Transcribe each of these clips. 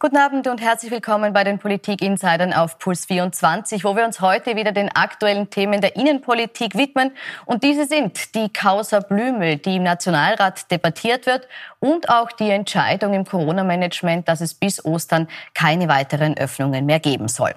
Guten Abend und herzlich willkommen bei den Politik-Insidern auf Puls 24, wo wir uns heute wieder den aktuellen Themen der Innenpolitik widmen. Und diese sind die Causa Blümel, die im Nationalrat debattiert wird und auch die Entscheidung im Corona-Management, dass es bis Ostern keine weiteren Öffnungen mehr geben soll.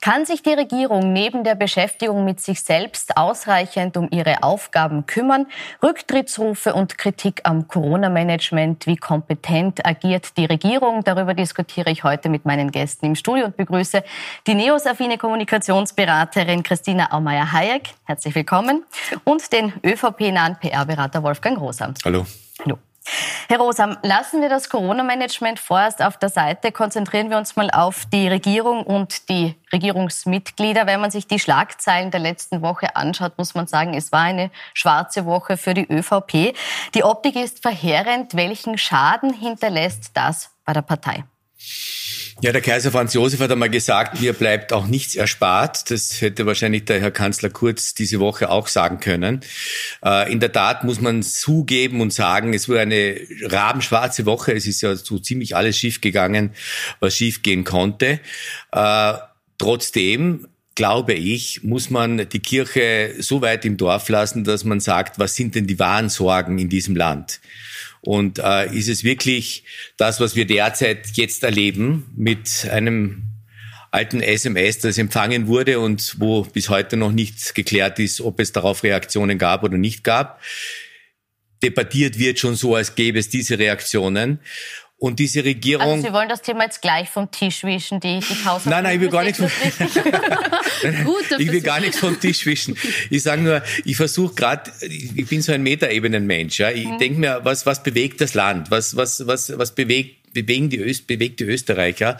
Kann sich die Regierung neben der Beschäftigung mit sich selbst ausreichend um ihre Aufgaben kümmern? Rücktrittsrufe und Kritik am Corona-Management, wie kompetent agiert die Regierung? Darüber diskutieren diskutiere ich heute mit meinen Gästen im Studio und begrüße die neosaffine Kommunikationsberaterin Christina Aumeier-Hayek. Herzlich willkommen. Und den ÖVP-nahen PR-Berater Wolfgang Rosam. Hallo. Hallo. Herr Rosam, lassen wir das Corona-Management vorerst auf der Seite. Konzentrieren wir uns mal auf die Regierung und die Regierungsmitglieder. Wenn man sich die Schlagzeilen der letzten Woche anschaut, muss man sagen, es war eine schwarze Woche für die ÖVP. Die Optik ist verheerend. Welchen Schaden hinterlässt das bei der Partei? Ja, der Kaiser Franz Josef hat einmal gesagt, mir bleibt auch nichts erspart. Das hätte wahrscheinlich der Herr Kanzler Kurz diese Woche auch sagen können. Äh, in der Tat muss man zugeben und sagen, es wurde eine rabenschwarze Woche. Es ist ja so ziemlich alles schiefgegangen, was schiefgehen konnte. Äh, trotzdem glaube ich, muss man die Kirche so weit im Dorf lassen, dass man sagt, was sind denn die wahren Sorgen in diesem Land? Und äh, ist es wirklich das, was wir derzeit jetzt erleben mit einem alten SMS, das empfangen wurde und wo bis heute noch nicht geklärt ist, ob es darauf Reaktionen gab oder nicht gab. Debattiert wird schon so, als gäbe es diese Reaktionen. Und diese Regierung. Also Sie wollen das Thema jetzt gleich vom Tisch wischen, die, die Haus Nein, nein, ich will gar nichts. Gut, ich will gar nichts vom Tisch wischen. Ich sage nur, ich versuche gerade, ich bin so ein Metaebenenmensch. Ja. Ich mhm. denke mir, was, was bewegt das Land? Was, was, was, was bewegt bewegen die Öst, bewegt die Österreicher.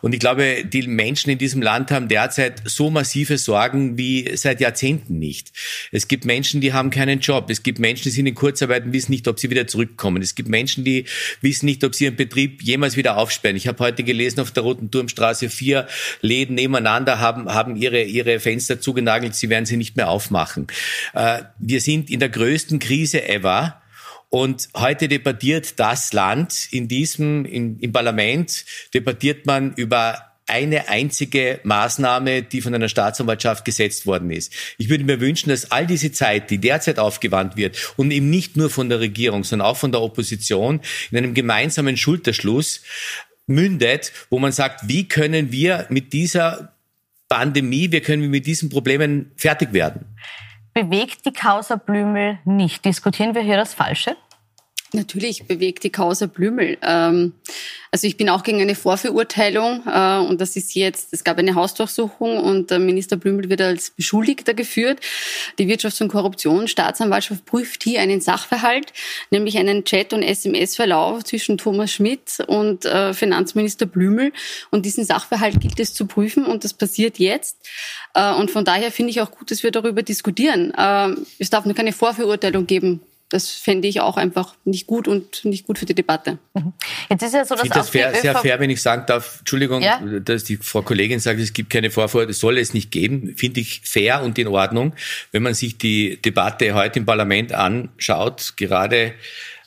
Und ich glaube, die Menschen in diesem Land haben derzeit so massive Sorgen wie seit Jahrzehnten nicht. Es gibt Menschen, die haben keinen Job. Es gibt Menschen, die sind in Kurzarbeit und wissen nicht, ob sie wieder zurückkommen. Es gibt Menschen, die wissen nicht, ob sie ihren Betrieb jemals wieder aufsperren. Ich habe heute gelesen, auf der Roten Turmstraße vier Läden nebeneinander haben, haben ihre, ihre Fenster zugenagelt. Sie werden sie nicht mehr aufmachen. Äh, wir sind in der größten Krise ever. Und heute debattiert das Land in diesem, in, im Parlament, debattiert man über eine einzige Maßnahme, die von einer Staatsanwaltschaft gesetzt worden ist. Ich würde mir wünschen, dass all diese Zeit, die derzeit aufgewandt wird und eben nicht nur von der Regierung, sondern auch von der Opposition in einem gemeinsamen Schulterschluss mündet, wo man sagt, wie können wir mit dieser Pandemie, wie können wir mit diesen Problemen fertig werden? Bewegt die Causa Blümel nicht. Diskutieren wir hier das Falsche? Natürlich bewegt die Causa Blümel. Ähm, also ich bin auch gegen eine Vorverurteilung äh, und das ist jetzt, es gab eine Hausdurchsuchung und Minister Blümel wird als Beschuldigter geführt. Die Wirtschafts- und Korruptionsstaatsanwaltschaft prüft hier einen Sachverhalt, nämlich einen Chat- und SMS-Verlauf zwischen Thomas Schmidt und äh, Finanzminister Blümel und diesen Sachverhalt gilt es zu prüfen und das passiert jetzt. Äh, und von daher finde ich auch gut, dass wir darüber diskutieren. Es darf nur keine Vorverurteilung geben das fände ich auch einfach nicht gut und nicht gut für die Debatte. Mhm. Jetzt ist ja so, dass ich finde das fair, sehr fair, wenn ich sagen darf, Entschuldigung, ja? dass die Frau Kollegin sagt, es gibt keine Vorfreude, soll es nicht geben, finde ich fair und in Ordnung. Wenn man sich die Debatte heute im Parlament anschaut, gerade äh,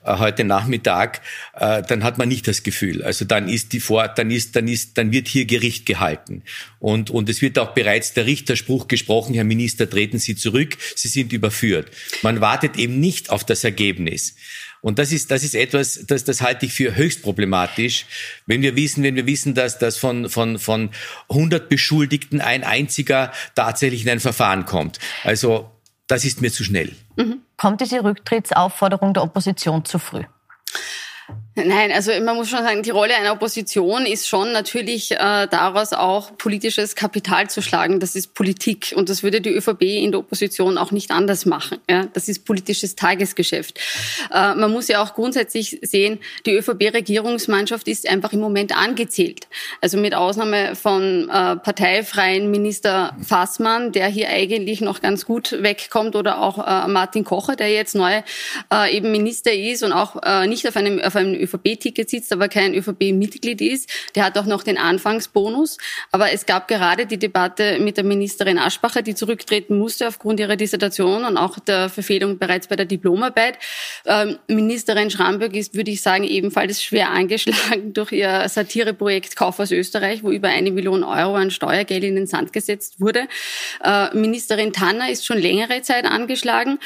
heute Nachmittag, äh, dann hat man nicht das Gefühl. Also dann ist die Vor, dann ist, dann ist, dann wird hier Gericht gehalten. Und, und es wird auch bereits der Richterspruch gesprochen, Herr Minister, treten Sie zurück, Sie sind überführt. Man wartet eben nicht auf das Ergebnis. Und das ist, das ist etwas, das, das halte ich für höchst problematisch, wenn wir wissen, wenn wir wissen, dass, dass von, von, von 100 Beschuldigten ein einziger tatsächlich in ein Verfahren kommt. Also, das ist mir zu schnell. Mhm. Kommt diese Rücktrittsaufforderung der Opposition zu früh? Nein, also man muss schon sagen, die Rolle einer Opposition ist schon natürlich äh, daraus auch politisches Kapital zu schlagen. Das ist Politik und das würde die ÖVP in der Opposition auch nicht anders machen. Ja? Das ist politisches Tagesgeschäft. Äh, man muss ja auch grundsätzlich sehen, die ÖVP-Regierungsmannschaft ist einfach im Moment angezählt. Also mit Ausnahme von äh, parteifreien Minister Fassmann, der hier eigentlich noch ganz gut wegkommt, oder auch äh, Martin Kocher, der jetzt neu äh, eben Minister ist und auch äh, nicht auf einem, auf einem ÖVP-Ticket sitzt, aber kein ÖVP-Mitglied ist. Der hat auch noch den Anfangsbonus. Aber es gab gerade die Debatte mit der Ministerin Aschbacher, die zurücktreten musste aufgrund ihrer Dissertation und auch der Verfehlung bereits bei der Diplomarbeit. Ähm, Ministerin Schramböck ist, würde ich sagen, ebenfalls schwer angeschlagen durch ihr Satireprojekt Kauf aus Österreich, wo über eine Million Euro an Steuergeld in den Sand gesetzt wurde. Äh, Ministerin Tanner ist schon längere Zeit angeschlagen.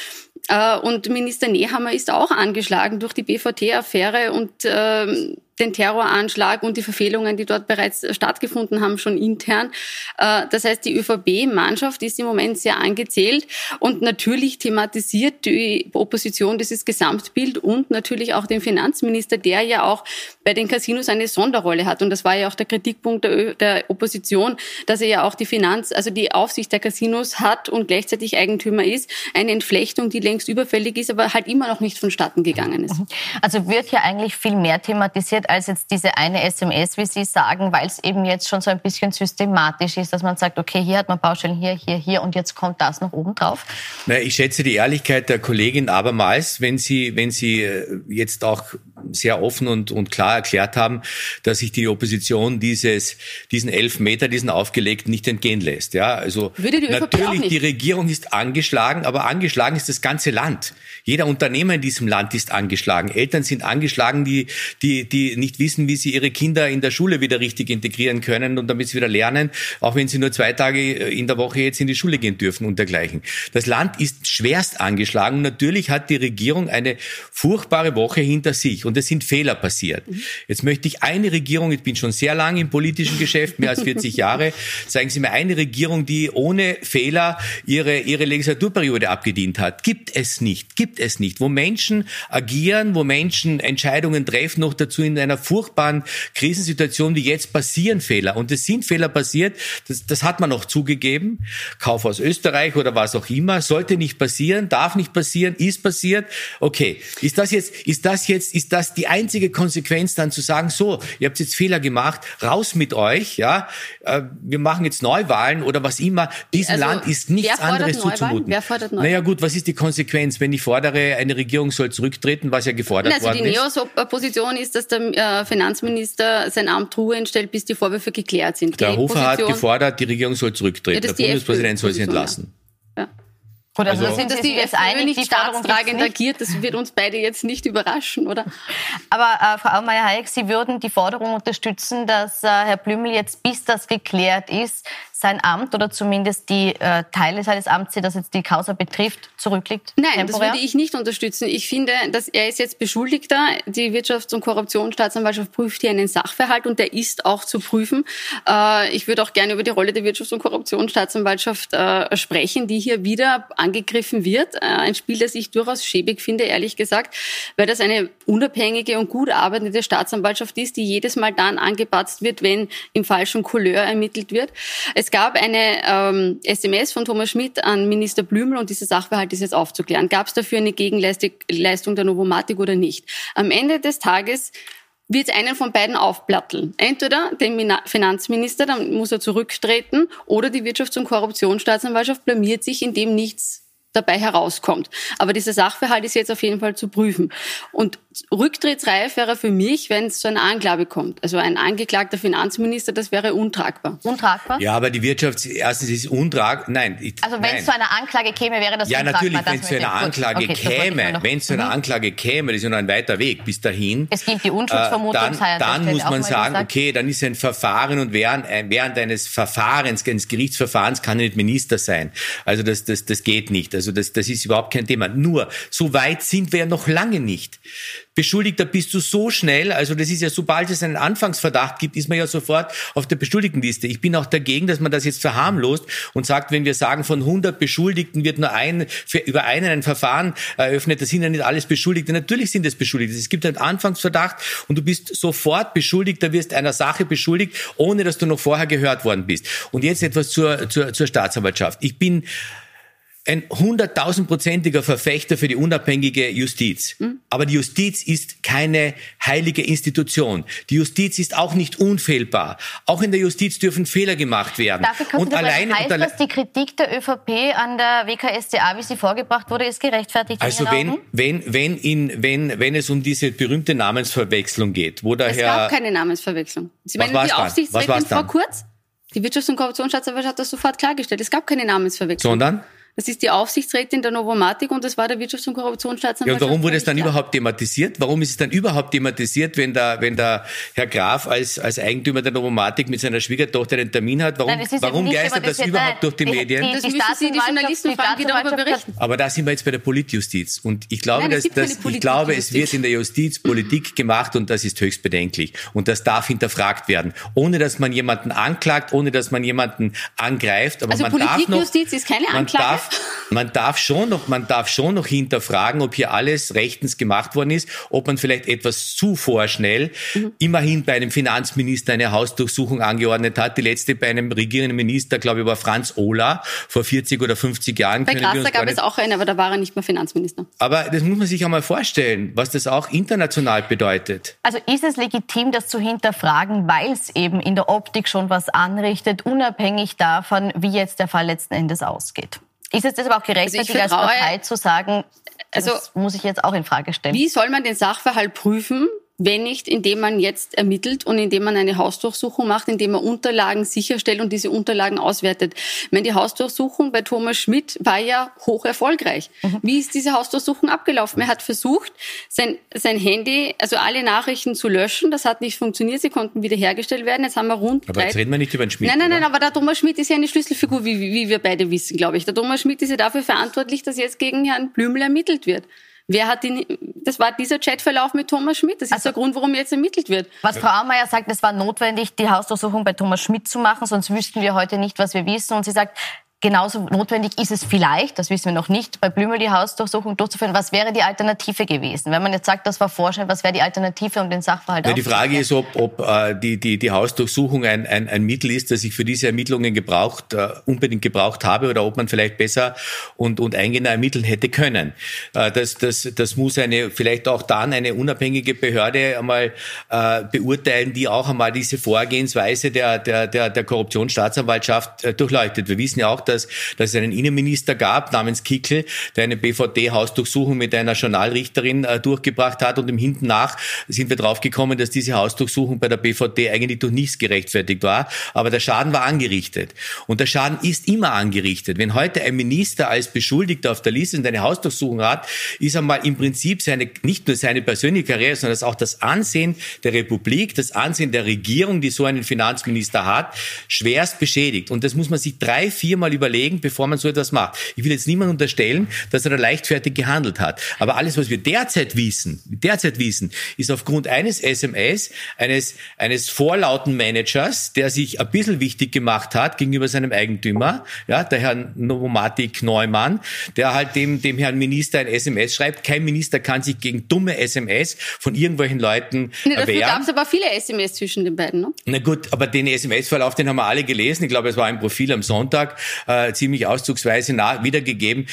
Äh, und Minister Nehammer ist auch angeschlagen durch die BVT-Affäre und ähm, den Terroranschlag und die Verfehlungen, die dort bereits stattgefunden haben, schon intern. Äh, das heißt, die ÖVP-Mannschaft ist im Moment sehr angezählt und natürlich thematisiert die Opposition dieses Gesamtbild und natürlich auch den Finanzminister, der ja auch bei den Casinos eine Sonderrolle hat. Und das war ja auch der Kritikpunkt der, der Opposition, dass er ja auch die Finanz, also die Aufsicht der Casinos hat und gleichzeitig Eigentümer ist. Eine Entflechtung, die längst überfällig ist, aber halt immer noch nicht vonstatten gegangen ist. Also wird ja eigentlich viel mehr thematisiert als jetzt diese eine SMS, wie Sie sagen, weil es eben jetzt schon so ein bisschen systematisch ist, dass man sagt, okay, hier hat man Baustellen, hier, hier, hier und jetzt kommt das noch oben drauf? Ich schätze die Ehrlichkeit der Kollegin abermals, wenn sie, wenn sie äh, jetzt auch sehr offen und, und klar erklärt haben, dass sich die Opposition dieses, diesen Elfmeter, diesen aufgelegten nicht entgehen lässt. Ja, also Würde die natürlich die Regierung ist angeschlagen, aber angeschlagen ist das ganze Land. Jeder Unternehmer in diesem Land ist angeschlagen. Eltern sind angeschlagen, die, die, die nicht wissen, wie sie ihre Kinder in der Schule wieder richtig integrieren können und damit sie wieder lernen, auch wenn sie nur zwei Tage in der Woche jetzt in die Schule gehen dürfen und dergleichen. Das Land ist schwerst angeschlagen. Natürlich hat die Regierung eine furchtbare Woche hinter sich und es sind Fehler passiert. Jetzt möchte ich eine Regierung, ich bin schon sehr lange im politischen Geschäft, mehr als 40 Jahre, sagen Sie mir eine Regierung, die ohne Fehler ihre, ihre Legislaturperiode abgedient hat. Gibt es nicht. Gibt gibt es nicht, wo Menschen agieren, wo Menschen Entscheidungen treffen, noch dazu in einer furchtbaren Krisensituation wie jetzt passieren Fehler. Und es sind Fehler passiert, das, das hat man auch zugegeben. Kauf aus Österreich oder was auch immer, sollte nicht passieren, darf nicht passieren, ist passiert. Okay, ist das jetzt, ist das jetzt, ist das die einzige Konsequenz dann zu sagen, so, ihr habt jetzt Fehler gemacht, raus mit euch, ja, äh, wir machen jetzt Neuwahlen oder was immer. Diesem also, Land ist nichts anderes Neuwahlen? zuzumuten. Wer fordert Neuwahlen? Naja gut, was ist die Konsequenz, wenn ich fordere, eine Regierung soll zurücktreten, was ja gefordert also worden ist. Also die Neos-Position ist, dass der äh, Finanzminister sein Amt Ruhe entstellt, bis die Vorwürfe geklärt sind. Der Hofer hat gefordert, die Regierung soll zurücktreten. Ja, der Bundespräsident soll sie entlassen. Ja. Gut, also, also sind dass die jetzt einig, nicht die staatstragend agiert, das wird uns beide jetzt nicht überraschen, oder? Aber äh, Frau Aumeier-Hayek, Sie würden die Forderung unterstützen, dass äh, Herr Blümel jetzt, bis das geklärt ist, sein Amt oder zumindest die äh, Teile seines Amts, die das jetzt die Causa betrifft, zurückliegt? Nein, temporär? das würde ich nicht unterstützen. Ich finde, dass er ist jetzt Beschuldigter. Die Wirtschafts- und Korruptionsstaatsanwaltschaft prüft hier einen Sachverhalt und der ist auch zu prüfen. Äh, ich würde auch gerne über die Rolle der Wirtschafts- und Korruptionsstaatsanwaltschaft äh, sprechen, die hier wieder angegriffen wird. Äh, ein Spiel, das ich durchaus schäbig finde, ehrlich gesagt, weil das eine unabhängige und gut arbeitende Staatsanwaltschaft ist, die jedes Mal dann angepatzt wird, wenn im falschen Couleur ermittelt wird. Es gab eine ähm, SMS von Thomas Schmidt an Minister Blümel und dieser Sachverhalt ist jetzt aufzuklären. Gab es dafür eine Gegenleistung der Novomatik oder nicht? Am Ende des Tages wird einen von beiden aufplatteln. Entweder den Finanzminister, dann muss er zurücktreten, oder die Wirtschafts- und Korruptionsstaatsanwaltschaft blamiert sich, indem nichts dabei herauskommt. Aber dieser Sachverhalt ist jetzt auf jeden Fall zu prüfen. Und rücktrittsreif wäre für mich, wenn es zu einer Anklage kommt. Also ein angeklagter Finanzminister, das wäre untragbar. Untragbar? Ja, aber die Wirtschaft, erstens ist untragbar. Nein. Ich, also wenn es zu einer Anklage käme, wäre das ja, untragbar? Ja, natürlich, wenn es zu einer Anklage okay, käme, wenn es zu einer mhm. Anklage käme, das ist ja noch ein weiter Weg bis dahin. Es gibt die Unschuldsvermutung. Äh, dann, dann muss man sagen, okay, dann ist ein Verfahren und während, äh, während eines Verfahrens, eines Gerichtsverfahrens kann er nicht Minister sein. Also das, das, das geht nicht. Also das, das ist überhaupt kein Thema. Nur, so weit sind wir ja noch lange nicht. Beschuldigter bist du so schnell, also das ist ja, sobald es einen Anfangsverdacht gibt, ist man ja sofort auf der Beschuldigtenliste. Ich bin auch dagegen, dass man das jetzt verharmlost und sagt, wenn wir sagen, von 100 Beschuldigten wird nur ein, für, über einen ein Verfahren eröffnet, das sind ja nicht alles Beschuldigte. Natürlich sind es Beschuldigte. Es gibt einen Anfangsverdacht und du bist sofort Beschuldigter, wirst einer Sache beschuldigt, ohne dass du noch vorher gehört worden bist. Und jetzt etwas zur, zur, zur Staatsanwaltschaft. Ich bin ein hunderttausendprozentiger Verfechter für die unabhängige Justiz. Mhm. Aber die Justiz ist keine heilige Institution. Die Justiz ist auch nicht unfehlbar. Auch in der Justiz dürfen Fehler gemacht werden. Darf ich kurz und allein heißt und das, die Kritik der ÖVP an der WKSDA, wie sie vorgebracht wurde, ist gerechtfertigt? Also wenn, wenn, wenn, in, wenn, wenn es um diese berühmte Namensverwechslung geht, wo Herr... Es gab keine Namensverwechslung. Sie meinen die Aufsichtsrätin Frau Kurz? Die Wirtschafts- und Korruptionsstaatsanwaltschaft hat das sofort klargestellt. Es gab keine Namensverwechslung. Sondern? Das ist die Aufsichtsrätin der Novomatic und das war der Wirtschafts- und Korruptionsstaatsanwalt. Ja, und warum wurde es dann überhaupt thematisiert? Warum ist es dann überhaupt thematisiert, wenn der, wenn der Herr Graf als, als Eigentümer der Novomatic mit seiner Schwiegertochter einen Termin hat? Warum, Nein, warum geistert das, das überhaupt durch die Medien? Die, die, das müssen Sie die Journalisten fragen, die darüber berichten. Aber da sind wir jetzt bei der Politjustiz. Und ich glaube, Nein, dass, dass, ich glaube, es wird in der Justiz Politik gemacht und das ist höchst bedenklich. Und das darf hinterfragt werden. Ohne, dass man jemanden anklagt, ohne, dass man jemanden angreift. Aber also man Politikjustiz ist keine Anklage? Man darf, man darf darf schon noch, man darf schon noch hinterfragen, ob hier alles rechtens gemacht worden ist, ob man vielleicht etwas zu vorschnell mhm. immerhin bei einem Finanzminister eine Hausdurchsuchung angeordnet hat. Die letzte bei einem regierenden Minister, glaube ich, war Franz Ohler vor 40 oder 50 Jahren. Bei Grasser gab es auch eine, aber da war er nicht mehr Finanzminister. Aber das muss man sich einmal vorstellen, was das auch international bedeutet. Also ist es legitim, das zu hinterfragen, weil es eben in der Optik schon was anrichtet, unabhängig davon, wie jetzt der Fall letzten Endes ausgeht? Ist es das aber auch gerechtfertigt, also als Partei zu sagen, also muss ich jetzt auch in Frage stellen? Wie soll man den Sachverhalt prüfen, wenn nicht, indem man jetzt ermittelt und indem man eine Hausdurchsuchung macht, indem man Unterlagen sicherstellt und diese Unterlagen auswertet. Ich meine, die Hausdurchsuchung bei Thomas Schmidt war ja hoch erfolgreich. Mhm. Wie ist diese Hausdurchsuchung abgelaufen? Er hat versucht, sein, sein Handy, also alle Nachrichten zu löschen. Das hat nicht funktioniert. Sie konnten wiederhergestellt werden. Jetzt haben wir rund Aber jetzt reden wir nicht über den Schmidt. Nein, nein, nein, aber der Thomas Schmidt ist ja eine Schlüsselfigur, wie, wie wir beide wissen, glaube ich. Der Thomas Schmidt ist ja dafür verantwortlich, dass jetzt gegen Herrn Blümel ermittelt wird. Wer hat ihn, das war dieser Chatverlauf mit Thomas Schmidt. Das ist also, der Grund, warum jetzt ermittelt wird. Was Frau Aumeier sagt, es war notwendig, die Hausdurchsuchung bei Thomas Schmidt zu machen, sonst wüssten wir heute nicht, was wir wissen. Und sie sagt, Genauso notwendig ist es vielleicht, das wissen wir noch nicht, bei Blümel die Hausdurchsuchung durchzuführen. Was wäre die Alternative gewesen? Wenn man jetzt sagt, das war Vorschein, was wäre die Alternative, um den Sachverhalt ja, Die Frage ist, ob, ob äh, die, die, die Hausdurchsuchung ein, ein, ein Mittel ist, das ich für diese Ermittlungen gebraucht, äh, unbedingt gebraucht habe oder ob man vielleicht besser und, und eingehender ermitteln hätte können. Äh, das, das, das muss eine, vielleicht auch dann eine unabhängige Behörde einmal äh, beurteilen, die auch einmal diese Vorgehensweise der, der, der, der Korruptionsstaatsanwaltschaft äh, durchleuchtet. Wir wissen ja auch, dass, dass es einen Innenminister gab namens Kickel, der eine BVD-Hausdurchsuchung mit einer Journalrichterin äh, durchgebracht hat und im Hinten nach sind wir draufgekommen, dass diese Hausdurchsuchung bei der BVD eigentlich durch nichts gerechtfertigt war, aber der Schaden war angerichtet. Und der Schaden ist immer angerichtet. Wenn heute ein Minister als Beschuldigter auf der Liste und eine Hausdurchsuchung hat, ist einmal im Prinzip seine, nicht nur seine persönliche Karriere, sondern auch das Ansehen der Republik, das Ansehen der Regierung, die so einen Finanzminister hat, schwerst beschädigt. Und das muss man sich drei, viermal überlegen, bevor man so etwas macht. Ich will jetzt niemand unterstellen, dass er da leichtfertig gehandelt hat. Aber alles, was wir derzeit wissen, derzeit wissen, ist aufgrund eines SMS, eines, eines vorlauten Managers, der sich ein bisschen wichtig gemacht hat gegenüber seinem Eigentümer, ja, der Herrn Novomatik Neumann, der halt dem, dem Herrn Minister ein SMS schreibt. Kein Minister kann sich gegen dumme SMS von irgendwelchen Leuten nee, dafür gab es aber viele SMS zwischen den beiden, ne? Na gut, aber den SMS-Verlauf, den haben wir alle gelesen. Ich glaube, es war ein Profil am Sonntag äh, ziemlich auszugsweise nach, wiedergegeben.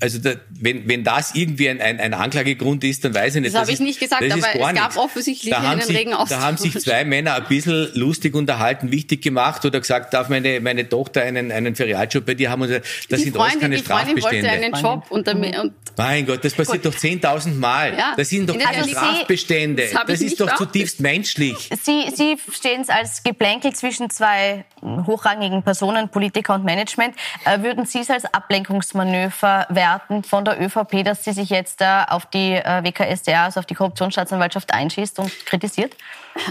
Also da, wenn, wenn das irgendwie ein, ein, ein Anklagegrund ist, dann weiß ich nicht. Das, das habe ich nicht gesagt, aber es gab nichts. offensichtlich da einen sich, regen Austausch. Da haben sich zwei Männer ein bisschen lustig unterhalten, wichtig gemacht oder gesagt, darf meine, meine Tochter einen, einen Ferialjob bei dir haben? Und das die sind Freundin, alles keine die Strafbestände. wollte einen Job und, und Mein Gott, das passiert Gut. doch 10.000 Mal. Ja. Das sind doch keine also Strafbestände. das, das ist doch zutiefst menschlich. Sie, Sie stehen es als Geplänkel zwischen zwei hochrangigen Personen, Politiker und Management. Äh, würden Sie es als Ablenkungsmanöver werten von der ÖVP, dass sie sich jetzt auf die äh, WKSDA, also auf die Korruptionsstaatsanwaltschaft einschießt und kritisiert?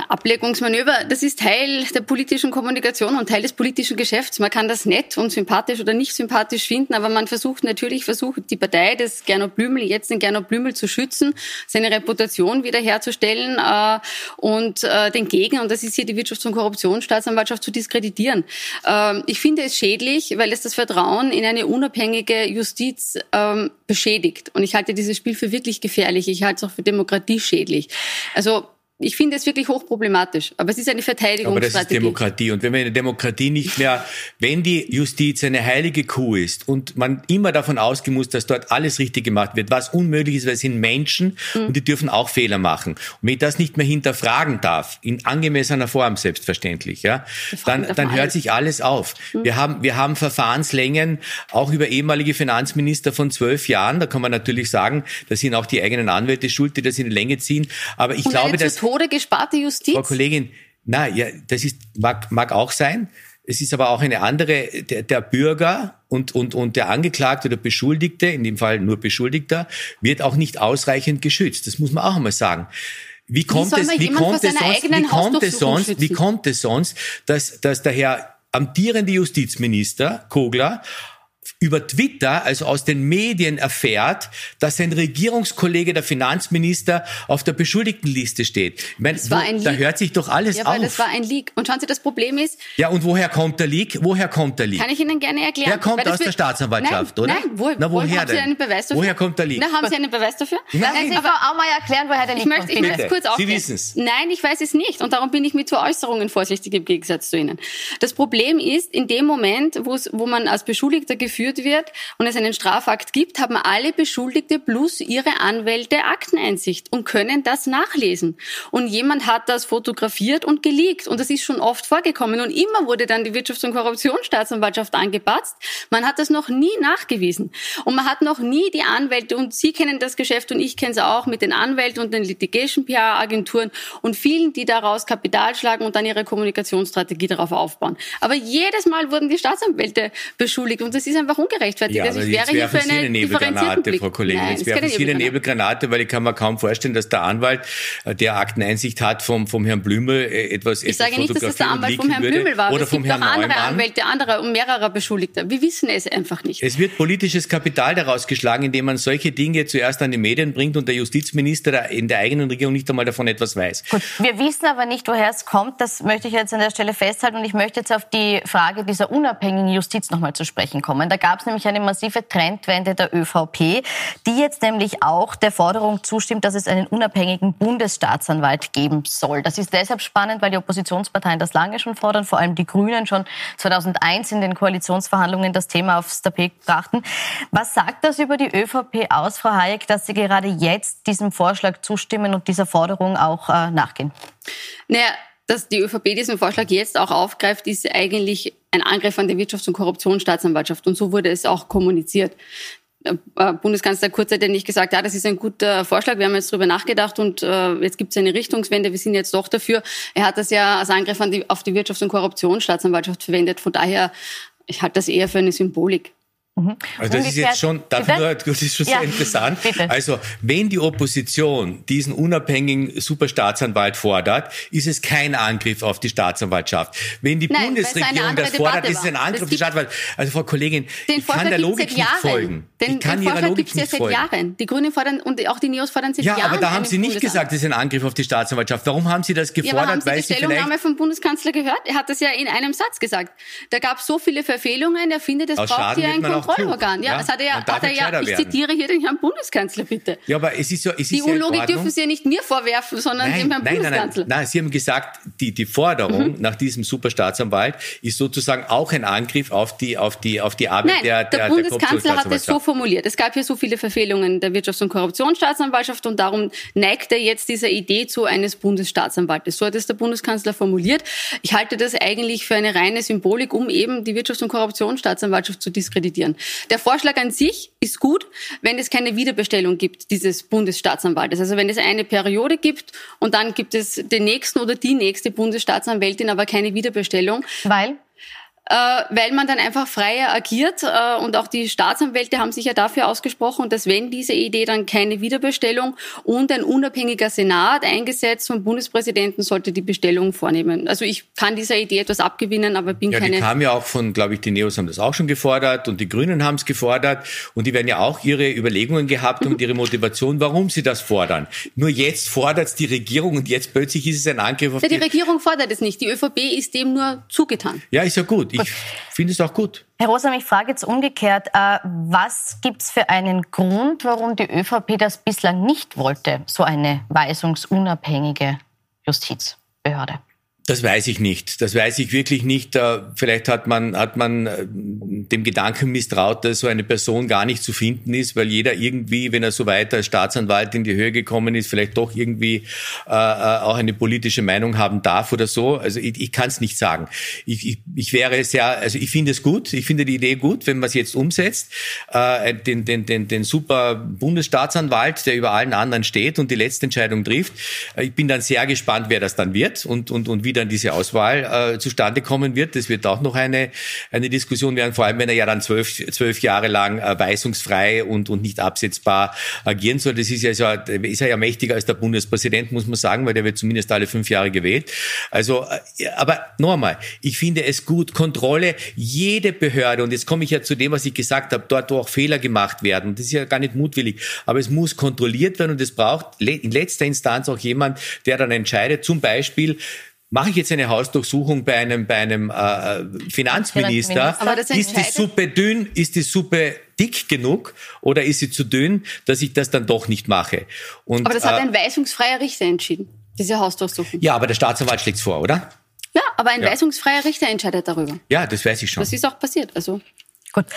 Ablenkungsmanöver, das ist Teil der politischen Kommunikation und Teil des politischen Geschäfts. Man kann das nett und sympathisch oder nicht sympathisch finden, aber man versucht natürlich, versucht die Partei des Gernot Blümel, jetzt den Gernot Blümel zu schützen, seine Reputation wiederherzustellen äh, und äh, den Gegner, und das ist hier die Wirtschafts- und Korruptionsstaatsanwaltschaft, zu diskreditieren. Äh, ich finde es schädlich, weil es das Vertrauen in eine unabhängige Justiz ähm, beschädigt. Und ich halte dieses Spiel für wirklich gefährlich. Ich halte es auch für demokratieschädlich. Also ich finde es wirklich hochproblematisch. Aber es ist eine Verteidigungsstrategie. Aber das ist Demokratie. Und wenn wir eine Demokratie nicht mehr, wenn die Justiz eine heilige Kuh ist und man immer davon ausgehen muss, dass dort alles richtig gemacht wird, was unmöglich ist, weil es sind Menschen mhm. und die dürfen auch Fehler machen. Und wenn ich das nicht mehr hinterfragen darf, in angemessener Form selbstverständlich, ja, dann, dann hört sich alles auf. Mhm. Wir haben, wir haben Verfahrenslängen auch über ehemalige Finanzminister von zwölf Jahren. Da kann man natürlich sagen, da sind auch die eigenen Anwälte schuld, die das in die Länge ziehen. Aber ich und glaube, dass Tode gesparte Justiz? Frau Kollegin, na ja, das ist mag, mag auch sein. Es ist aber auch eine andere, der, der Bürger und, und, und der Angeklagte oder Beschuldigte, in dem Fall nur Beschuldigter, wird auch nicht ausreichend geschützt. Das muss man auch einmal sagen. Wie kommt wie es, wie kommt es sonst, wie kommt es sonst, wie kommt es sonst, dass, dass der Herr amtierende Justizminister Kogler über Twitter, also aus den Medien erfährt, dass sein Regierungskollege, der Finanzminister, auf der Beschuldigtenliste steht. Ich meine, wo, da hört sich doch alles ja, auf. Ja, das war ein Leak. Und schauen Sie, das Problem ist... Ja, und woher kommt der Leak? Woher kommt der Leak? Kann ich Ihnen gerne erklären. Der kommt aus der Staatsanwaltschaft, nein, oder? Nein, wo, Na, woher haben denn? Sie einen Beweis dafür? Woher kommt der Leak? Na, haben Sie einen Beweis dafür? Nein, Sie aber auch mal erklären, woher der Leak ich möchte, Ich möchte kurz aufklären. Sie wissen es. Nein, ich weiß es nicht. Und darum bin ich mit so Äußerungen vorsichtig im Gegensatz zu Ihnen. Das Problem ist, in dem Moment, wo man als Beschuldigter geführt wird und es einen Strafakt gibt, haben alle Beschuldigte plus ihre Anwälte Akteneinsicht und können das nachlesen. Und jemand hat das fotografiert und geleakt. Und das ist schon oft vorgekommen. Und immer wurde dann die Wirtschafts- und Korruptionsstaatsanwaltschaft angepatzt. Man hat das noch nie nachgewiesen. Und man hat noch nie die Anwälte, und Sie kennen das Geschäft und ich kenne es auch mit den Anwälten und den Litigation-PR-Agenturen und vielen, die daraus Kapital schlagen und dann ihre Kommunikationsstrategie darauf aufbauen. Aber jedes Mal wurden die Staatsanwälte beschuldigt und das ist einfach ungerechtfertigt. Ja, also ich wäre werfen Sie eine Nebelgranate, Frau Kollegin. Nein, jetzt werfen Sie eine Nebelgranate, weil ich kann mir kaum vorstellen, dass der Anwalt, äh, der Akteneinsicht hat vom, vom Herrn Blümel, äh, etwas Ich sage nicht, dass das der Anwalt vom Herrn Blümel war. Oder es vom gibt Herrn auch andere Neumann. Anwälte, andere und mehrerer Beschuldigter. Wir wissen es einfach nicht. Es wird politisches Kapital daraus geschlagen, indem man solche Dinge zuerst an die Medien bringt und der Justizminister in der eigenen Regierung nicht einmal davon etwas weiß. Gut, wir wissen aber nicht, woher es kommt. Das möchte ich jetzt an der Stelle festhalten. Und ich möchte jetzt auf die Frage dieser unabhängigen Justiz nochmal zu sprechen kommen. Da gab es nämlich eine massive Trendwende der ÖVP, die jetzt nämlich auch der Forderung zustimmt, dass es einen unabhängigen Bundesstaatsanwalt geben soll. Das ist deshalb spannend, weil die Oppositionsparteien das lange schon fordern, vor allem die Grünen schon 2001 in den Koalitionsverhandlungen das Thema aufs Tapet brachten. Was sagt das über die ÖVP aus, Frau Hayek, dass Sie gerade jetzt diesem Vorschlag zustimmen und dieser Forderung auch äh, nachgehen? Naja, dass die ÖVP diesen Vorschlag jetzt auch aufgreift, ist eigentlich ein Angriff an die Wirtschafts- und Korruptionsstaatsanwaltschaft. Und so wurde es auch kommuniziert. Äh, Bundeskanzler Kurz hat ja nicht gesagt, ja, das ist ein guter Vorschlag, wir haben jetzt drüber nachgedacht und äh, jetzt gibt es eine Richtungswende, wir sind jetzt doch dafür. Er hat das ja als Angriff an die, auf die Wirtschafts- und Korruptionsstaatsanwaltschaft verwendet. Von daher, ich halte das eher für eine Symbolik. Mhm. Also das ist jetzt schon, darf nur, das ist schon ja, sehr interessant. Bitte. Also wenn die Opposition diesen unabhängigen Superstaatsanwalt fordert, ist es kein Angriff auf die Staatsanwaltschaft. Wenn die Nein, Bundesregierung das fordert, ist es ein Angriff auf die Staatsanwaltschaft. Also Frau Kollegin, ich kann der Logik nicht folgen. Den, ich kann den Ihrer Logik nicht ja folgen. Jahren. Die Grünen fordern und auch die Neos fordern seit ja, Jahren. Ja, aber da haben Sie nicht gesagt, das ist ein Angriff auf die Staatsanwaltschaft. Warum haben Sie das gefordert? Ja, haben Sie weil die Stellungnahme vom Bundeskanzler gehört? Er hat das ja in einem Satz gesagt. Da gab es so viele Verfehlungen, er findet, es braucht hier ein Kontrollorgan. Ja, das hat er ja, hat er ja ich zitiere hier den Herrn Bundeskanzler, bitte. Ja, aber es ist so, es ist Die Unlogik dürfen Sie ja nicht mir vorwerfen, sondern nein, dem Herrn nein, Bundeskanzler. Nein, nein, nein, Sie haben gesagt, die, die Forderung mhm. nach diesem Superstaatsanwalt ist sozusagen auch ein Angriff auf die, auf die, auf die Arbeit nein, der, der, der Bundeskanzler hat es so formuliert. Es gab hier so viele Verfehlungen der Wirtschafts- und Korruptionsstaatsanwaltschaft und darum neigt er jetzt dieser Idee zu eines Bundesstaatsanwaltes. So hat es der Bundeskanzler formuliert. Ich halte das eigentlich für eine reine Symbolik, um eben die Wirtschafts- und Korruptionsstaatsanwaltschaft zu diskreditieren. Der Vorschlag an sich ist gut, wenn es keine Wiederbestellung gibt dieses Bundesstaatsanwaltes. Also wenn es eine Periode gibt und dann gibt es den nächsten oder die nächste Bundesstaatsanwältin, aber keine Wiederbestellung. Weil? Äh, weil man dann einfach freier agiert. Äh, und auch die Staatsanwälte haben sich ja dafür ausgesprochen, dass wenn diese Idee dann keine Wiederbestellung und ein unabhängiger Senat eingesetzt vom Bundespräsidenten sollte die Bestellung vornehmen. Also ich kann dieser Idee etwas abgewinnen, aber bin ja, keine... Die kam ja auch von, glaube ich, die Neos haben das auch schon gefordert und die Grünen haben es gefordert und die werden ja auch ihre Überlegungen gehabt und ihre Motivation, warum sie das fordern. Nur jetzt fordert es die Regierung und jetzt plötzlich ist es ein Angriff auf ja, die... Die Regierung fordert es nicht. Die ÖVP ist dem nur zugetan. Ja, ist ja gut. Ich finde es auch gut. Herr Rosam, ich frage jetzt umgekehrt, äh, was gibt es für einen Grund, warum die ÖVP das bislang nicht wollte, so eine weisungsunabhängige Justizbehörde? Das weiß ich nicht. Das weiß ich wirklich nicht. Vielleicht hat man, hat man äh, dem Gedanken misstraut, dass so eine Person gar nicht zu finden ist, weil jeder irgendwie, wenn er so weiter als Staatsanwalt in die Höhe gekommen ist, vielleicht doch irgendwie äh, äh auch eine politische Meinung haben darf oder so. Also ich, ich kann es nicht sagen. Ich, ich, ich wäre sehr, also ich finde es gut. Ich finde die Idee gut, wenn man es jetzt umsetzt. Äh, den, den, den, den super Bundesstaatsanwalt, der über allen anderen steht und die letzte Entscheidung trifft. Ich bin dann sehr gespannt, wer das dann wird und, und, und wie dann diese Auswahl äh, zustande kommen wird. Das wird auch noch eine, eine Diskussion werden, vor allem wenn er ja dann zwölf, zwölf Jahre lang äh, weisungsfrei und, und nicht absetzbar agieren soll. Das ist ja, so, ist ja mächtiger als der Bundespräsident, muss man sagen, weil der wird zumindest alle fünf Jahre gewählt. Also, äh, aber nochmal, ich finde es gut, Kontrolle, jede Behörde, und jetzt komme ich ja zu dem, was ich gesagt habe, dort, wo auch Fehler gemacht werden, das ist ja gar nicht mutwillig, aber es muss kontrolliert werden und es braucht in letzter Instanz auch jemand, der dann entscheidet, zum Beispiel, mache ich jetzt eine Hausdurchsuchung bei einem, bei einem äh, Finanzminister, ist die Suppe dünn, ist die Suppe dick genug oder ist sie zu dünn, dass ich das dann doch nicht mache? Und, aber das hat äh, ein weisungsfreier Richter entschieden, diese Hausdurchsuchung. Ja, aber der Staatsanwalt schlägt vor, oder? Ja, aber ein ja. weisungsfreier Richter entscheidet darüber. Ja, das weiß ich schon. Das ist auch passiert. Also Gut.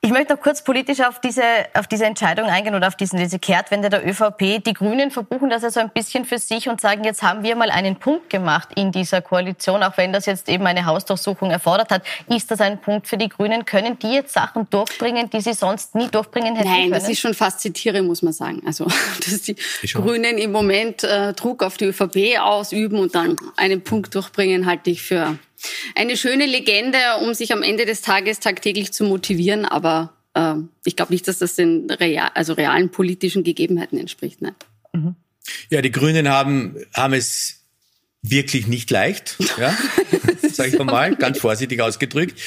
Ich möchte noch kurz politisch auf diese, auf diese Entscheidung eingehen oder auf diesen, diese Kehrtwende der ÖVP. Die Grünen verbuchen das also ein bisschen für sich und sagen, jetzt haben wir mal einen Punkt gemacht in dieser Koalition, auch wenn das jetzt eben eine Hausdurchsuchung erfordert hat. Ist das ein Punkt für die Grünen? Können die jetzt Sachen durchbringen, die sie sonst nie durchbringen hätten Nein, können? das ist schon fast zitiere, muss man sagen. Also, dass die Grünen im Moment äh, Druck auf die ÖVP ausüben und dann einen Punkt durchbringen, halte ich für eine schöne Legende, um sich am Ende des Tages tagtäglich zu motivieren, aber äh, ich glaube nicht, dass das den real, also realen politischen Gegebenheiten entspricht. Nein. Mhm. Ja, die Grünen haben, haben es wirklich nicht leicht, ja, sage ich mal, ganz vorsichtig ausgedrückt.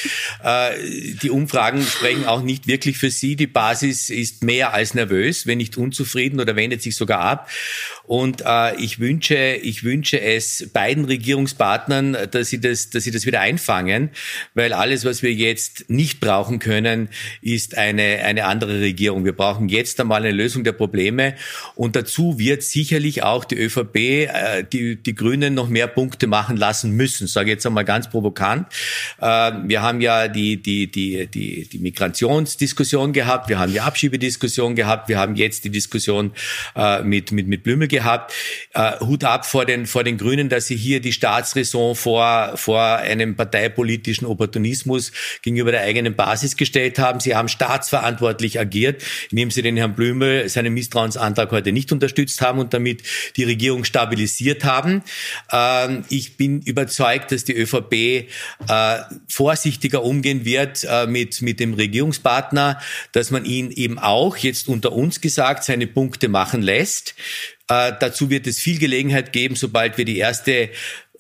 Äh, die Umfragen sprechen auch nicht wirklich für sie. Die Basis ist mehr als nervös, wenn nicht unzufrieden oder wendet sich sogar ab. Und äh, ich wünsche, ich wünsche es beiden Regierungspartnern, dass sie das, dass sie das wieder einfangen, weil alles, was wir jetzt nicht brauchen können, ist eine eine andere Regierung. Wir brauchen jetzt einmal eine Lösung der Probleme und dazu wird sicherlich auch die ÖVP, äh, die die Grünen noch mehr Punkte machen lassen müssen. Sage jetzt einmal ganz provokant. Äh, wir haben ja die die die die die Migrationsdiskussion gehabt, wir haben die Abschiebediskussion gehabt, wir haben jetzt die Diskussion äh, mit mit mit Blümel gehabt. Äh, Hut ab vor den, vor den Grünen, dass sie hier die Staatsräson vor, vor einem parteipolitischen Opportunismus gegenüber der eigenen Basis gestellt haben. Sie haben staatsverantwortlich agiert, indem sie den Herrn Blümel seinen Misstrauensantrag heute nicht unterstützt haben und damit die Regierung stabilisiert haben. Ähm, ich bin überzeugt, dass die ÖVP äh, vorsichtiger umgehen wird äh, mit, mit dem Regierungspartner, dass man ihn eben auch jetzt unter uns gesagt seine Punkte machen lässt. Äh, dazu wird es viel Gelegenheit geben, sobald wir die erste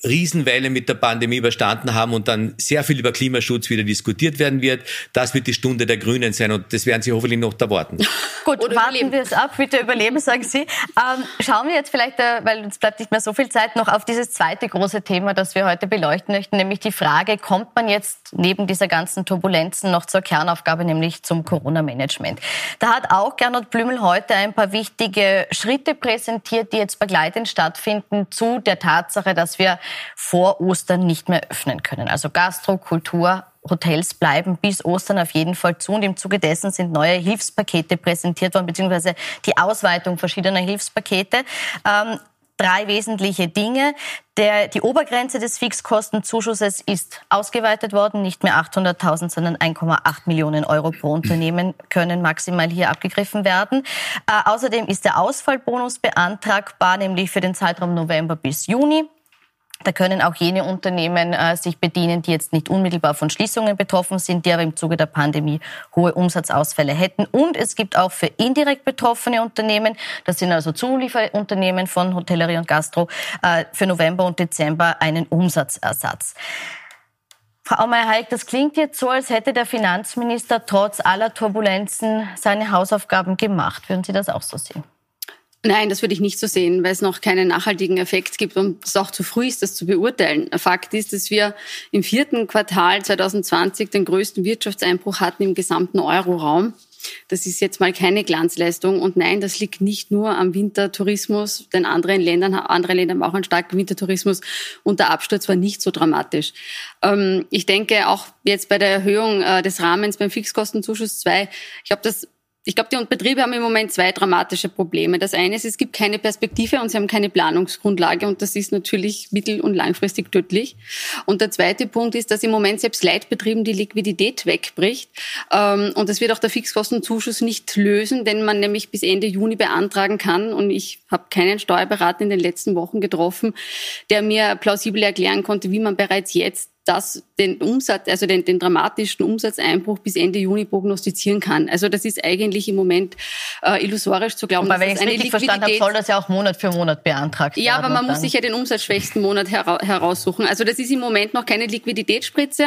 Riesenwelle mit der Pandemie überstanden haben und dann sehr viel über Klimaschutz wieder diskutiert werden wird. Das wird die Stunde der Grünen sein und das werden Sie hoffentlich noch da warten. Gut, Oder warten überleben. wir es ab, bitte überleben, sagen Sie. Ähm, schauen wir jetzt vielleicht, äh, weil uns bleibt nicht mehr so viel Zeit, noch auf dieses zweite große Thema, das wir heute beleuchten möchten, nämlich die Frage, kommt man jetzt neben dieser ganzen Turbulenzen noch zur Kernaufgabe, nämlich zum Corona-Management? Da hat auch Gernot Blümel heute ein paar wichtige Schritte präsentiert, die jetzt begleitend stattfinden zu der Tatsache, dass wir vor Ostern nicht mehr öffnen können. Also Gastro, Kultur, Hotels bleiben bis Ostern auf jeden Fall zu. Und im Zuge dessen sind neue Hilfspakete präsentiert worden, beziehungsweise die Ausweitung verschiedener Hilfspakete. Ähm, drei wesentliche Dinge. Der, die Obergrenze des Fixkostenzuschusses ist ausgeweitet worden. Nicht mehr 800.000, sondern 1,8 Millionen Euro pro Unternehmen können maximal hier abgegriffen werden. Äh, außerdem ist der Ausfallbonus beantragbar, nämlich für den Zeitraum November bis Juni. Da können auch jene Unternehmen äh, sich bedienen, die jetzt nicht unmittelbar von Schließungen betroffen sind, die aber im Zuge der Pandemie hohe Umsatzausfälle hätten. Und es gibt auch für indirekt betroffene Unternehmen, das sind also Zulieferunternehmen von Hotellerie und Gastro, äh, für November und Dezember einen Umsatzersatz. Frau Meyer-Heik, das klingt jetzt so, als hätte der Finanzminister trotz aller Turbulenzen seine Hausaufgaben gemacht. Würden Sie das auch so sehen? Nein, das würde ich nicht so sehen, weil es noch keinen nachhaltigen Effekt gibt und es auch zu früh ist, das zu beurteilen. Fakt ist, dass wir im vierten Quartal 2020 den größten Wirtschaftseinbruch hatten im gesamten Euroraum. das ist jetzt mal keine Glanzleistung. Und nein, das liegt nicht nur am Wintertourismus, denn andere Ländern, andere Länder haben auch einen starken Wintertourismus und der Absturz war nicht so dramatisch. Ähm, ich denke auch jetzt bei der Erhöhung äh, des Rahmens beim Fixkostenzuschuss 2, ich glaube, das ich glaube, die Betriebe haben im Moment zwei dramatische Probleme. Das eine ist, es gibt keine Perspektive und sie haben keine Planungsgrundlage und das ist natürlich mittel- und langfristig tödlich. Und der zweite Punkt ist, dass im Moment selbst Leitbetrieben die Liquidität wegbricht ähm, und das wird auch der Fixkostenzuschuss nicht lösen, denn man nämlich bis Ende Juni beantragen kann und ich habe keinen Steuerberater in den letzten Wochen getroffen, der mir plausibel erklären konnte, wie man bereits jetzt das den Umsatz, also den, den dramatischen Umsatzeinbruch bis Ende Juni prognostizieren kann. Also das ist eigentlich im Moment äh, illusorisch zu glauben. Aber wenn ich es richtig verstanden habe, soll das ja auch Monat für Monat beantragt werden. Ja, aber man muss sich ja den umsatzschwächsten Monat hera heraussuchen. Also das ist im Moment noch keine Liquiditätsspritze.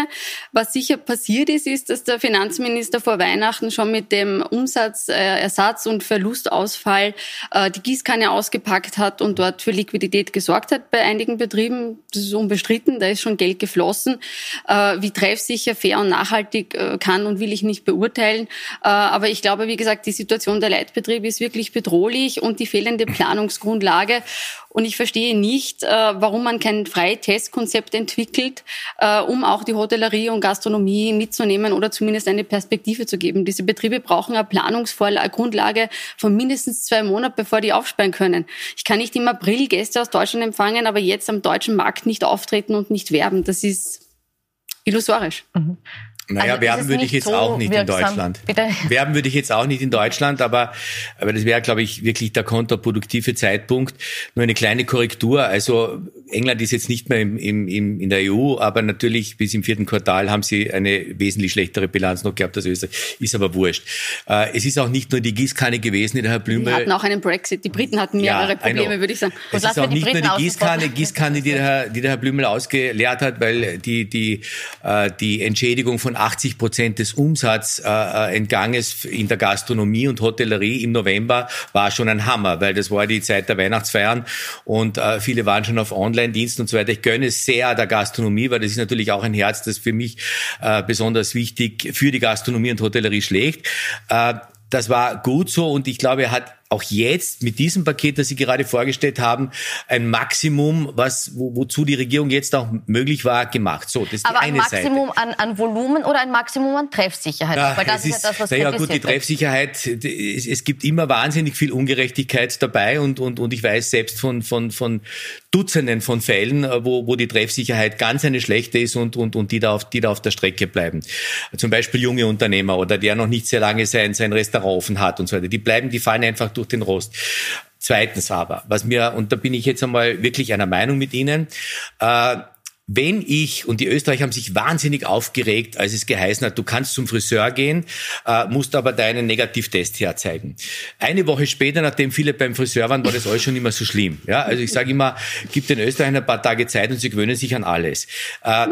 Was sicher passiert ist, ist, dass der Finanzminister vor Weihnachten schon mit dem Umsatzersatz äh, und Verlustausfall äh, die Gießkanne ausgepackt hat und dort für Liquidität gesorgt hat bei einigen Betrieben. Das ist unbestritten, da ist schon Geld geflossen wie treffsicher, fair und nachhaltig äh, kann und will ich nicht beurteilen. Äh, aber ich glaube, wie gesagt, die Situation der Leitbetriebe ist wirklich bedrohlich und die fehlende Planungsgrundlage. Und ich verstehe nicht, äh, warum man kein Freitestkonzept entwickelt, äh, um auch die Hotellerie und Gastronomie mitzunehmen oder zumindest eine Perspektive zu geben. Diese Betriebe brauchen eine Planungsgrundlage von mindestens zwei Monaten, bevor die aufsperren können. Ich kann nicht im April Gäste aus Deutschland empfangen, aber jetzt am deutschen Markt nicht auftreten und nicht werben. Das ist illusorisch. Mhm. Naja, also werben würde ich jetzt so auch nicht wirksam. in Deutschland. Bitte? Werben würde ich jetzt auch nicht in Deutschland, aber, aber das wäre, glaube ich, wirklich der kontraproduktive Zeitpunkt. Nur eine kleine Korrektur. Also England ist jetzt nicht mehr im, im, im, in der EU, aber natürlich bis im vierten Quartal haben sie eine wesentlich schlechtere Bilanz noch gehabt als Österreich. Ist aber wurscht. Äh, es ist auch nicht nur die Gießkanne gewesen, die der Herr Blümel... Die hatten auch einen Brexit. Die Briten hatten mehrere ja, Probleme, würde ich sagen. Es ist auch nicht nur die Gießkanne, Gießkanne die, der Herr, die der Herr Blümel ausgeleert hat, weil die, die, äh, die Entschädigung von 80 Prozent des Umsatzentganges in der Gastronomie und Hotellerie im November war schon ein Hammer, weil das war die Zeit der Weihnachtsfeiern und äh, viele waren schon auf Online-Diensten und so weiter. Ich gönne sehr der Gastronomie, weil das ist natürlich auch ein Herz, das für mich äh, besonders wichtig für die Gastronomie und Hotellerie schlägt. Äh, das war gut so und ich glaube, er hat auch jetzt mit diesem Paket, das Sie gerade vorgestellt haben, ein Maximum, was wo, wozu die Regierung jetzt auch möglich war, gemacht. So, das ist Aber die eine ein Maximum An, an Volumen oder ein Maximum an Treffsicherheit? Ja, Weil das ist, ist ja das, was ja gut, die Treffsicherheit, es, es, gibt immer wahnsinnig viel Ungerechtigkeit dabei und, und, und ich weiß selbst von, von, von Dutzenden von Fällen, wo, wo die Treffsicherheit ganz eine schlechte ist und, und, und die, da auf, die da auf der Strecke bleiben. Zum Beispiel junge Unternehmer oder der noch nicht sehr lange sein, sein Restaurant offen hat und so weiter. Die bleiben, die fallen einfach durch den Rost. Zweitens aber, was mir, und da bin ich jetzt einmal wirklich einer Meinung mit Ihnen, äh, wenn ich, und die Österreicher haben sich wahnsinnig aufgeregt, als es geheißen hat, du kannst zum Friseur gehen, äh, musst aber deinen Negativtest herzeigen. Eine Woche später, nachdem viele beim Friseur waren, war das alles schon immer so schlimm. Ja, also ich sage immer, gib den Österreichern ein paar Tage Zeit und sie gewöhnen sich an alles. Äh,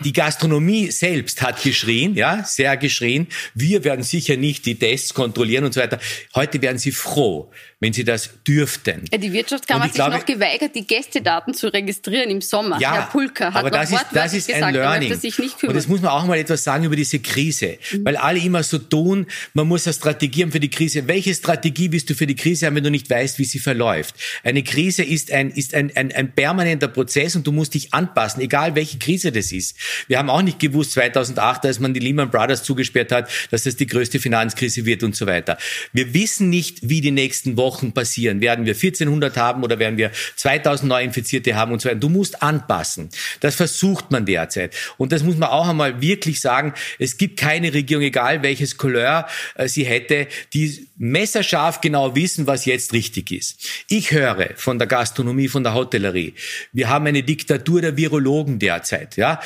die Gastronomie selbst hat geschrien, ja, sehr geschrien. Wir werden sicher nicht die Tests kontrollieren und so weiter. Heute werden sie froh, wenn sie das dürften. Ja, die Wirtschaftskammer hat sich glaube, noch geweigert, die Gästedaten zu registrieren im Sommer. Ja, Herr Pulker hat aber das ist, das ist gesagt, ein Learning. Und das muss man auch mal etwas sagen über diese Krise. Mhm. Weil alle immer so tun, man muss eine Strategie haben für die Krise. Welche Strategie willst du für die Krise haben, wenn du nicht weißt, wie sie verläuft? Eine Krise ist ein, ist ein, ein, ein permanenter Prozess und du musst dich anpassen, egal welche Krise das ist. Wir haben auch nicht gewusst 2008, als man die Lehman Brothers zugesperrt hat, dass das die größte Finanzkrise wird und so weiter. Wir wissen nicht, wie die nächsten Wochen passieren. Werden wir 1400 haben oder werden wir 2000 Neuinfizierte haben und so weiter. Du musst anpassen. Das versucht man derzeit. Und das muss man auch einmal wirklich sagen. Es gibt keine Regierung, egal welches Couleur äh, sie hätte, die messerscharf genau wissen, was jetzt richtig ist. Ich höre von der Gastronomie, von der Hotellerie. Wir haben eine Diktatur der Virologen derzeit. Ja,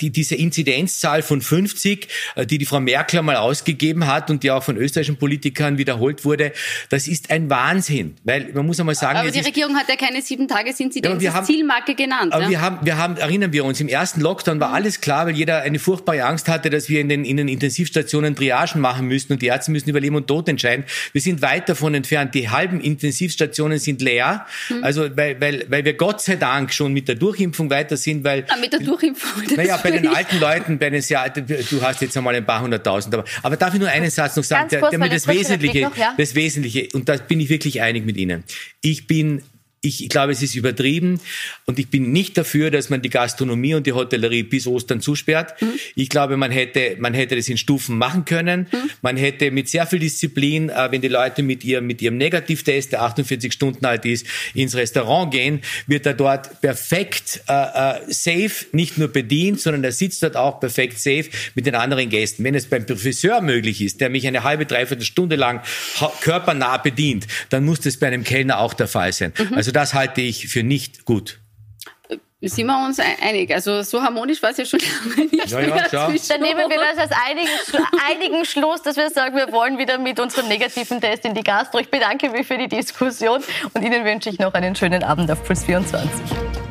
die, diese Inzidenzzahl von 50, äh, die die Frau Merkel mal ausgegeben hat und die auch von österreichischen Politikern wiederholt wurde, das ist ein Wahnsinn. Weil man muss einmal sagen, aber die Regierung hat ja keine sieben Tages Inzidenz ja, Zielmarke genannt. Aber ja? wir haben, wir haben, erinnern wir uns, im ersten Lockdown war alles klar, weil jeder eine furchtbare Angst hatte, dass wir in den, in den Intensivstationen Triagen machen müssen und die Ärzte müssen über Leben und Tod entscheiden. Wir sind weit davon entfernt. Die halben Intensivstationen sind leer. Hm. Also, weil, weil, weil wir Gott sei Dank schon mit der Durchimpfung weiter sind, weil. Ah, mit der Durchimpfung. Naja, bei den alten Leuten, bei den sehr du hast jetzt einmal ein paar hunderttausend, aber, aber darf ich nur einen Satz noch sagen, der, der mir das Wesentliche, noch, ja? das Wesentliche, und da bin ich wirklich einig mit Ihnen. Ich bin ich glaube, es ist übertrieben und ich bin nicht dafür, dass man die Gastronomie und die Hotellerie bis Ostern zusperrt. Mhm. Ich glaube, man hätte, man hätte das in Stufen machen können. Mhm. Man hätte mit sehr viel Disziplin, äh, wenn die Leute mit ihrem, mit ihrem Negativtest, der 48 Stunden alt ist, ins Restaurant gehen, wird er dort perfekt äh, äh, safe, nicht nur bedient, sondern er sitzt dort auch perfekt safe mit den anderen Gästen. Wenn es beim Friseur möglich ist, der mich eine halbe, dreiviertel Stunde lang körpernah bedient, dann muss das bei einem Kellner auch der Fall sein. Mhm. Also das halte ich für nicht gut sind wir uns einig. Also so harmonisch war es ja schon lange nicht ja, ja, Dann nehmen wir das als einigen, einigen Schluss, dass wir sagen, wir wollen wieder mit unserem negativen Test in die Gastro. Ich bedanke mich für die Diskussion und Ihnen wünsche ich noch einen schönen Abend auf Puls 24.